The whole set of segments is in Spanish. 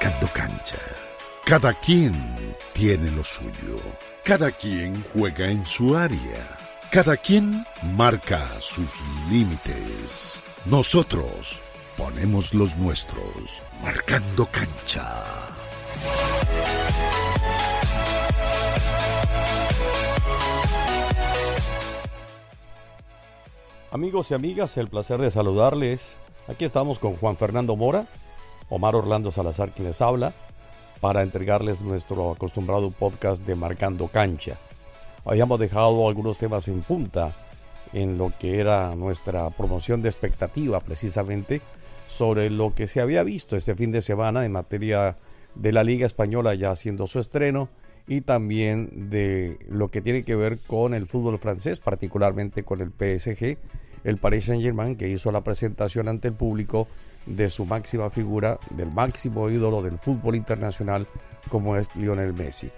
marcando cancha. Cada quien tiene lo suyo. Cada quien juega en su área. Cada quien marca sus límites. Nosotros ponemos los nuestros, marcando cancha. Amigos y amigas, el placer de saludarles. Aquí estamos con Juan Fernando Mora, Omar Orlando Salazar quien les habla, para entregarles nuestro acostumbrado podcast de Marcando Cancha. Habíamos dejado algunos temas en punta en lo que era nuestra promoción de expectativa precisamente sobre lo que se había visto este fin de semana en materia de la Liga Española ya haciendo su estreno y también de lo que tiene que ver con el fútbol francés, particularmente con el PSG el Paris Saint-Germain que hizo la presentación ante el público de su máxima figura, del máximo ídolo del fútbol internacional como es Lionel Messi.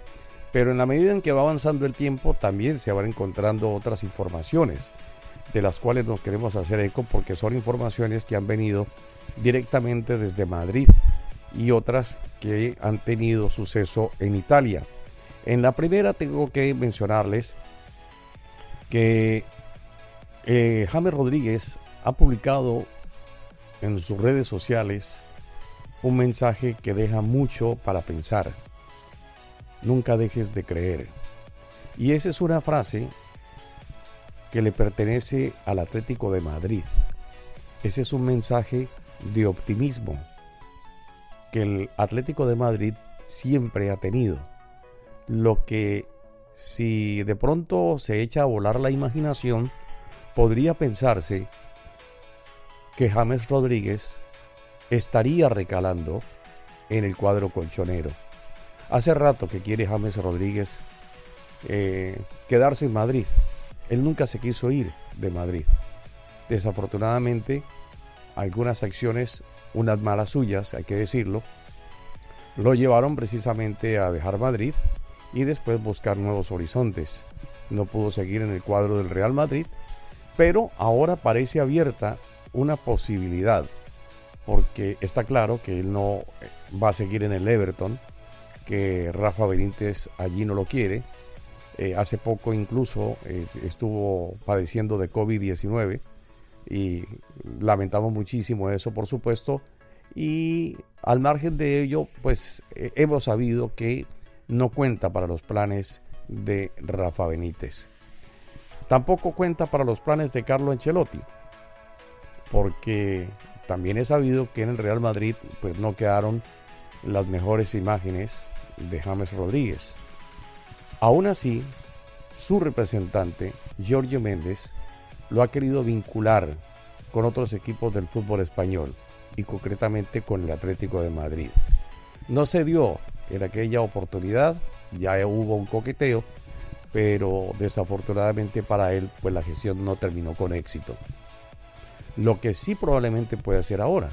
Pero en la medida en que va avanzando el tiempo, también se van encontrando otras informaciones de las cuales nos queremos hacer eco porque son informaciones que han venido directamente desde Madrid y otras que han tenido suceso en Italia. En la primera tengo que mencionarles que eh, James Rodríguez ha publicado en sus redes sociales un mensaje que deja mucho para pensar. Nunca dejes de creer. Y esa es una frase que le pertenece al Atlético de Madrid. Ese es un mensaje de optimismo que el Atlético de Madrid siempre ha tenido. Lo que si de pronto se echa a volar la imaginación, podría pensarse que James Rodríguez estaría recalando en el cuadro colchonero. Hace rato que quiere James Rodríguez eh, quedarse en Madrid. Él nunca se quiso ir de Madrid. Desafortunadamente, algunas acciones, unas malas suyas, hay que decirlo, lo llevaron precisamente a dejar Madrid y después buscar nuevos horizontes. No pudo seguir en el cuadro del Real Madrid pero ahora parece abierta una posibilidad, porque está claro que él no eh, va a seguir en el Everton, que Rafa Benítez allí no lo quiere. Eh, hace poco incluso eh, estuvo padeciendo de COVID-19 y lamentamos muchísimo eso, por supuesto. Y al margen de ello, pues hemos sabido que no cuenta para los planes de Rafa Benítez. Tampoco cuenta para los planes de Carlo Ancelotti, porque también he sabido que en el Real Madrid pues no quedaron las mejores imágenes de James Rodríguez. Aún así, su representante, Giorgio Méndez, lo ha querido vincular con otros equipos del fútbol español y concretamente con el Atlético de Madrid. No se dio en aquella oportunidad, ya hubo un coqueteo, pero desafortunadamente para él pues la gestión no terminó con éxito. Lo que sí probablemente puede hacer ahora,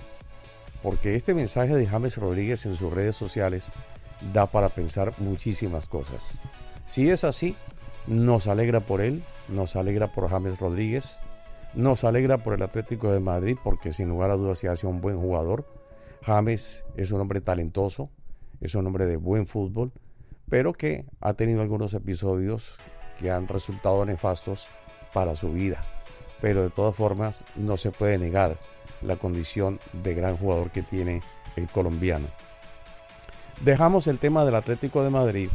porque este mensaje de James Rodríguez en sus redes sociales da para pensar muchísimas cosas. Si es así, nos alegra por él, nos alegra por James Rodríguez, nos alegra por el Atlético de Madrid, porque sin lugar a dudas se hace un buen jugador. James es un hombre talentoso, es un hombre de buen fútbol, pero que ha tenido algunos episodios que han resultado nefastos para su vida. Pero de todas formas no se puede negar la condición de gran jugador que tiene el colombiano. Dejamos el tema del Atlético de Madrid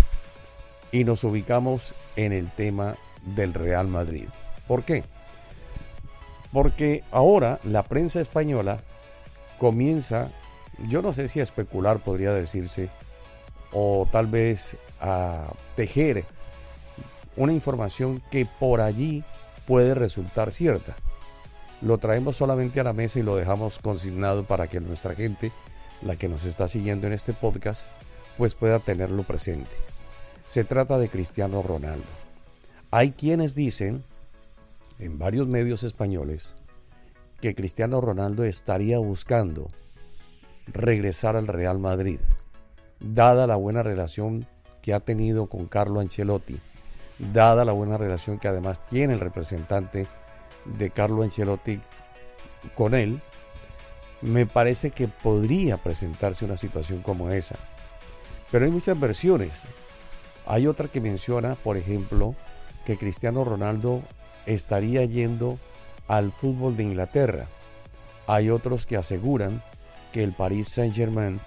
y nos ubicamos en el tema del Real Madrid. ¿Por qué? Porque ahora la prensa española comienza, yo no sé si a especular podría decirse, o tal vez a tejer una información que por allí puede resultar cierta. Lo traemos solamente a la mesa y lo dejamos consignado para que nuestra gente, la que nos está siguiendo en este podcast, pues pueda tenerlo presente. Se trata de Cristiano Ronaldo. Hay quienes dicen, en varios medios españoles, que Cristiano Ronaldo estaría buscando regresar al Real Madrid dada la buena relación que ha tenido con Carlo Ancelotti, dada la buena relación que además tiene el representante de Carlo Ancelotti con él, me parece que podría presentarse una situación como esa. Pero hay muchas versiones. Hay otra que menciona, por ejemplo, que Cristiano Ronaldo estaría yendo al fútbol de Inglaterra. Hay otros que aseguran que el Paris Saint-Germain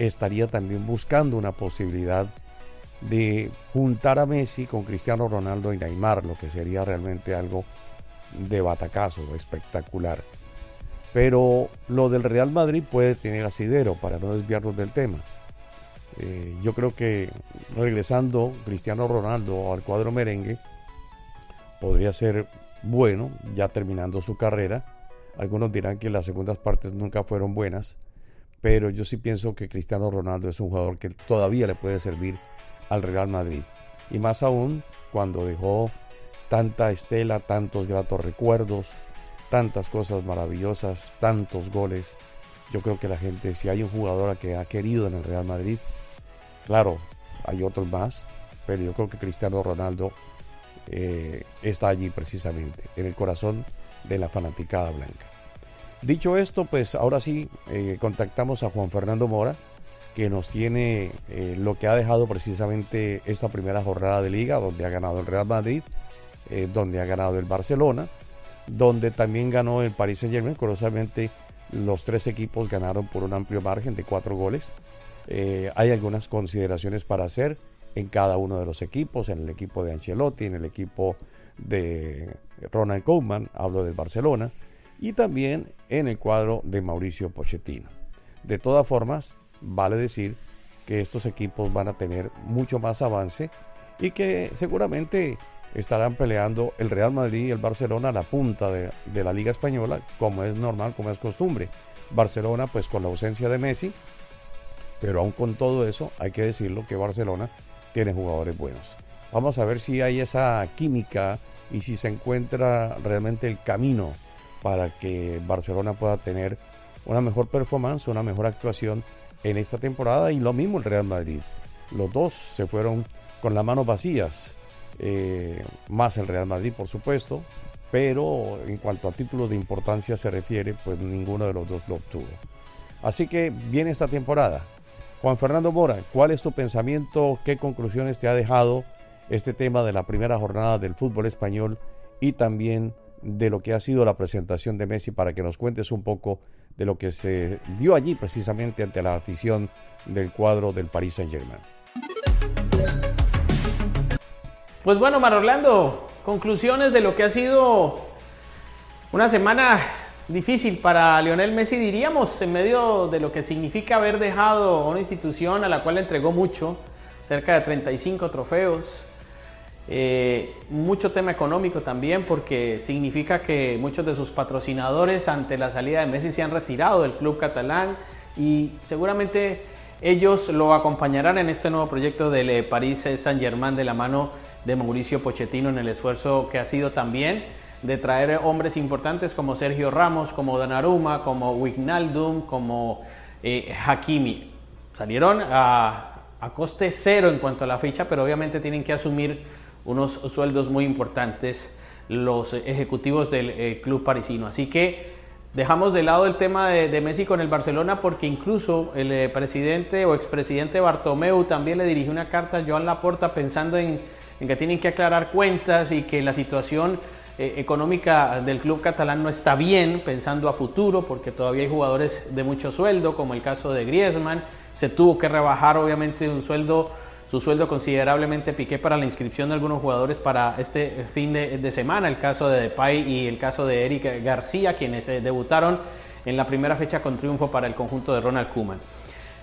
estaría también buscando una posibilidad de juntar a Messi con Cristiano Ronaldo y Neymar, lo que sería realmente algo de batacazo, espectacular. Pero lo del Real Madrid puede tener asidero, para no desviarnos del tema. Eh, yo creo que regresando Cristiano Ronaldo al cuadro merengue podría ser bueno, ya terminando su carrera. Algunos dirán que las segundas partes nunca fueron buenas, pero yo sí pienso que Cristiano Ronaldo es un jugador que todavía le puede servir al Real Madrid. Y más aún cuando dejó tanta estela, tantos gratos recuerdos, tantas cosas maravillosas, tantos goles. Yo creo que la gente, si hay un jugador que ha querido en el Real Madrid, claro, hay otros más, pero yo creo que Cristiano Ronaldo eh, está allí precisamente, en el corazón de la fanaticada blanca. Dicho esto, pues ahora sí eh, contactamos a Juan Fernando Mora, que nos tiene eh, lo que ha dejado precisamente esta primera jornada de liga, donde ha ganado el Real Madrid, donde ha ganado el Barcelona, donde también ganó el Paris Saint Germain. Curiosamente, los tres equipos ganaron por un amplio margen de cuatro goles. hay algunas consideraciones para hacer en cada uno de los equipos, en el equipo de Ancelotti, en el equipo de Ronald Koeman, hablo del Barcelona, y también en el cuadro de Mauricio Pochettino. De todas formas, vale decir que estos equipos van a tener mucho más avance y que seguramente estarán peleando el Real Madrid y el Barcelona a la punta de, de, la Liga Española, como es normal, como es costumbre. Barcelona, pues con la ausencia de Messi, pero aún con todo eso, hay que decirlo que Barcelona tiene jugadores buenos. Vamos a ver si hay esa química y si se encuentra realmente el camino para que Barcelona pueda tener una mejor performance, una mejor actuación en esta temporada y lo mismo el Real Madrid. Los dos se fueron con las manos vacías, eh, más el Real Madrid por supuesto, pero en cuanto a títulos de importancia se refiere, pues ninguno de los dos lo obtuvo. Así que viene esta temporada, Juan Fernando Mora, ¿cuál es tu pensamiento? ¿Qué conclusiones te ha dejado este tema de la primera jornada del fútbol español y también de lo que ha sido la presentación de Messi para que nos cuentes un poco de lo que se dio allí precisamente ante la afición del cuadro del Paris Saint-Germain? Pues bueno, Mar Orlando, conclusiones de lo que ha sido una semana difícil para Lionel Messi, diríamos, en medio de lo que significa haber dejado una institución a la cual entregó mucho, cerca de 35 trofeos, eh, mucho tema económico también, porque significa que muchos de sus patrocinadores ante la salida de Messi se han retirado del club catalán y seguramente ellos lo acompañarán en este nuevo proyecto del eh, París Saint-Germain de la mano de Mauricio Pochettino en el esfuerzo que ha sido también de traer hombres importantes como Sergio Ramos, como Donnarumma, como Wijnaldum, como eh, Hakimi. Salieron a, coste cero en cuanto a la ficha, pero obviamente tienen que asumir unos sueldos muy importantes los ejecutivos del eh, club parisino. Así que dejamos de lado el tema de, Messi con el Barcelona porque incluso el eh, presidente o expresidente Bartomeu también le dirigió una carta a Joan Laporta pensando en, que tienen que aclarar cuentas y que la situación eh, económica del club catalán no está bien, pensando a futuro, porque todavía hay jugadores de mucho sueldo, como el caso de Griezmann. Se tuvo que rebajar, obviamente, un sueldo, su sueldo considerablemente piqué para la inscripción de algunos jugadores para este fin de, semana. El caso de Depay y el caso de Eric García, quienes eh, debutaron en la primera fecha con triunfo para el conjunto de Ronald Koeman.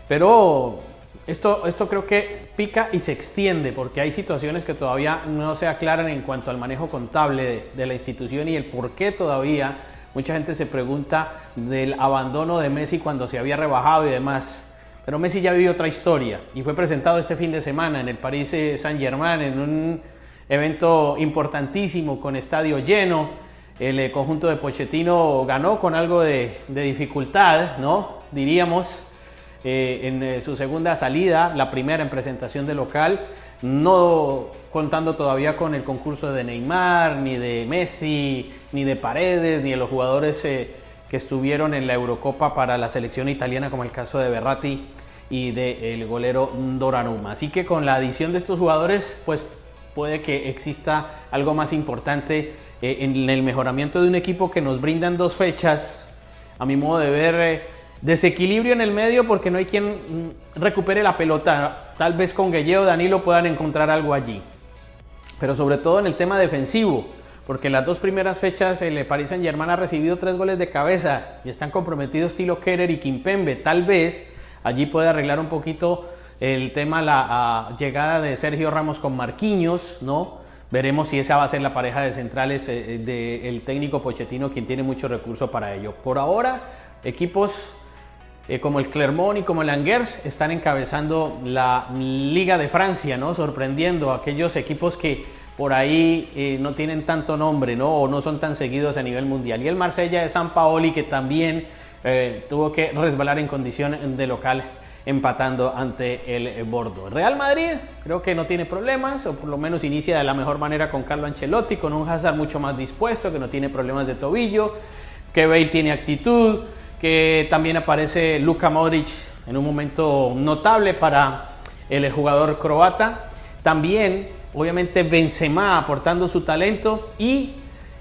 Pero esto, esto creo que pica y se extiende porque hay situaciones que todavía no se aclaran en cuanto al manejo contable de, la institución y el por qué todavía mucha gente se pregunta del abandono de Messi cuando se había rebajado y demás. Pero Messi ya vivió otra historia y fue presentado este fin de semana en el París Saint-Germain en un evento importantísimo con estadio lleno. El eh, conjunto de Pochettino ganó con algo de, dificultad, ¿no? Diríamos, eh, en eh, su segunda salida, la primera en presentación de local, no contando todavía con el concurso de Neymar, ni de Messi, ni de Paredes, ni de los jugadores que estuvieron en la Eurocopa para la selección italiana, como el caso de Berratti y del golero Doranuma. Así que con la adición de estos jugadores, pues puede que exista algo más importante eh, en el mejoramiento de un equipo que nos brindan dos fechas, a mi modo de ver, eh, desequilibrio en el medio porque no hay quien mm, recupere la pelota. Tal vez con Guelleo o Danilo puedan encontrar algo allí. Pero sobre todo en el tema defensivo, porque las dos primeras fechas el Paris Saint Germain ha recibido tres goles de cabeza y están comprometidos Tilo Kerer y Kimpembe. Tal vez allí puede arreglar un poquito el tema, la llegada de Sergio Ramos con Marquinhos, ¿no? Veremos si esa va a ser la pareja de centrales eh, del técnico Pochettino, quien tiene mucho recurso para ello. Por ahora, equipos eh, como el Clermont y como el Angers están encabezando la Liga de Francia, ¿no? Sorprendiendo a aquellos equipos que por ahí eh, no tienen tanto nombre, ¿no? O no son tan seguidos a nivel mundial. Y el Marsella de San Paoli, que también eh, tuvo que resbalar en condición de local empatando ante el Bordeaux. Real Madrid creo que no tiene problemas, o por lo menos inicia de la mejor manera con Carlo Ancelotti, con un Hazard mucho más dispuesto, que no tiene problemas de tobillo, que Bale tiene actitud, que también aparece Luka Modric en un momento notable para el jugador croata. También, obviamente, Benzema aportando su talento y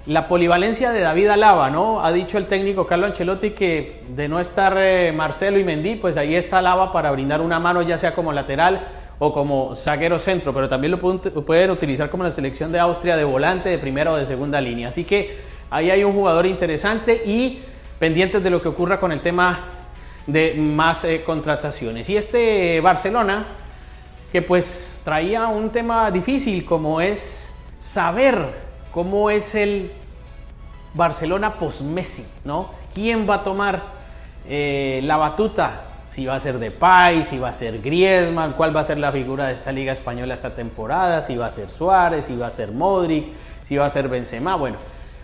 la polivalencia de David Alaba, ¿no? Ha dicho el técnico Carlo Ancelotti que de no estar eh, Marcelo y Mendy, pues ahí está Alaba para brindar una mano, ya sea como lateral o como zaguero centro, pero también lo pueden utilizar como la selección de Austria de volante, de primera o de segunda línea. Así que ahí hay un jugador interesante y pendientes de lo que ocurra con el tema de más eh, contrataciones. Y este Barcelona, que pues traía un tema difícil como es saber cómo es el Barcelona post-Messi, ¿no? ¿Quién va a tomar eh, la batuta? Si va a ser Depay, si va a ser Griezmann, cuál va a ser la figura de esta liga española esta temporada, si va a ser Suárez, si va a ser Modric, si va a ser Benzema, bueno,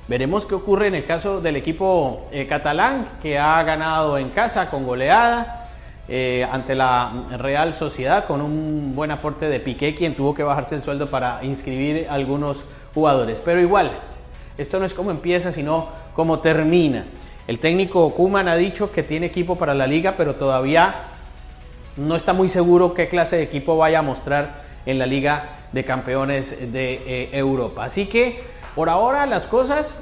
Veremos qué ocurre en el caso del equipo eh, catalán que ha ganado en casa con goleada eh, ante la Real Sociedad con un buen aporte de Piqué, quien tuvo que bajarse el sueldo para inscribir algunos jugadores. Pero igual, esto no es como empieza, sino como termina. El técnico Kuman ha dicho que tiene equipo para la liga, pero todavía no está muy seguro qué clase de equipo vaya a mostrar en la Liga de Campeones de eh, Europa. Así que por ahora las cosas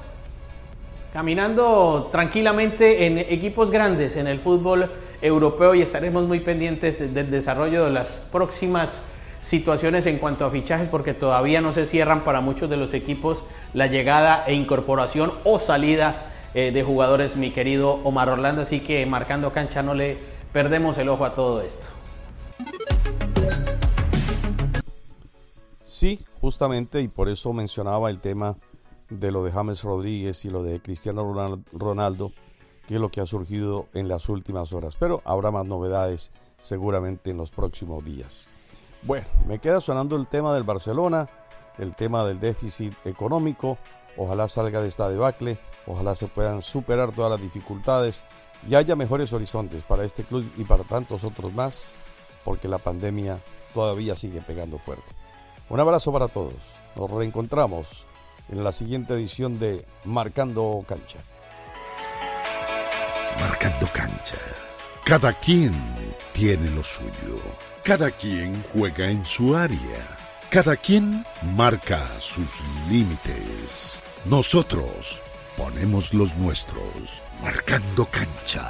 caminando tranquilamente en equipos grandes en el fútbol europeo y estaremos muy pendientes del desarrollo de las próximas situaciones en cuanto a fichajes porque todavía no se cierran para muchos de los equipos la llegada e incorporación o salida eh, de jugadores, mi querido Omar Orlando. Así que marcando cancha no le perdemos el ojo a todo esto. Sí, justamente, y por eso mencionaba el tema de lo de James Rodríguez y lo de Cristiano Ronaldo, que es lo que ha surgido en las últimas horas. Pero habrá más novedades seguramente en los próximos días. Bueno, me queda sonando el tema del Barcelona, el tema del déficit económico. Ojalá salga de esta debacle, ojalá se puedan superar todas las dificultades y haya mejores horizontes para este club y para tantos otros más, porque la pandemia todavía sigue pegando fuerte. Un abrazo para todos. Nos reencontramos en la siguiente edición de Marcando Cancha. Marcando Cancha. Cada quien tiene lo suyo. Cada quien juega en su área. Cada quien marca sus límites. Nosotros ponemos los nuestros. Marcando Cancha.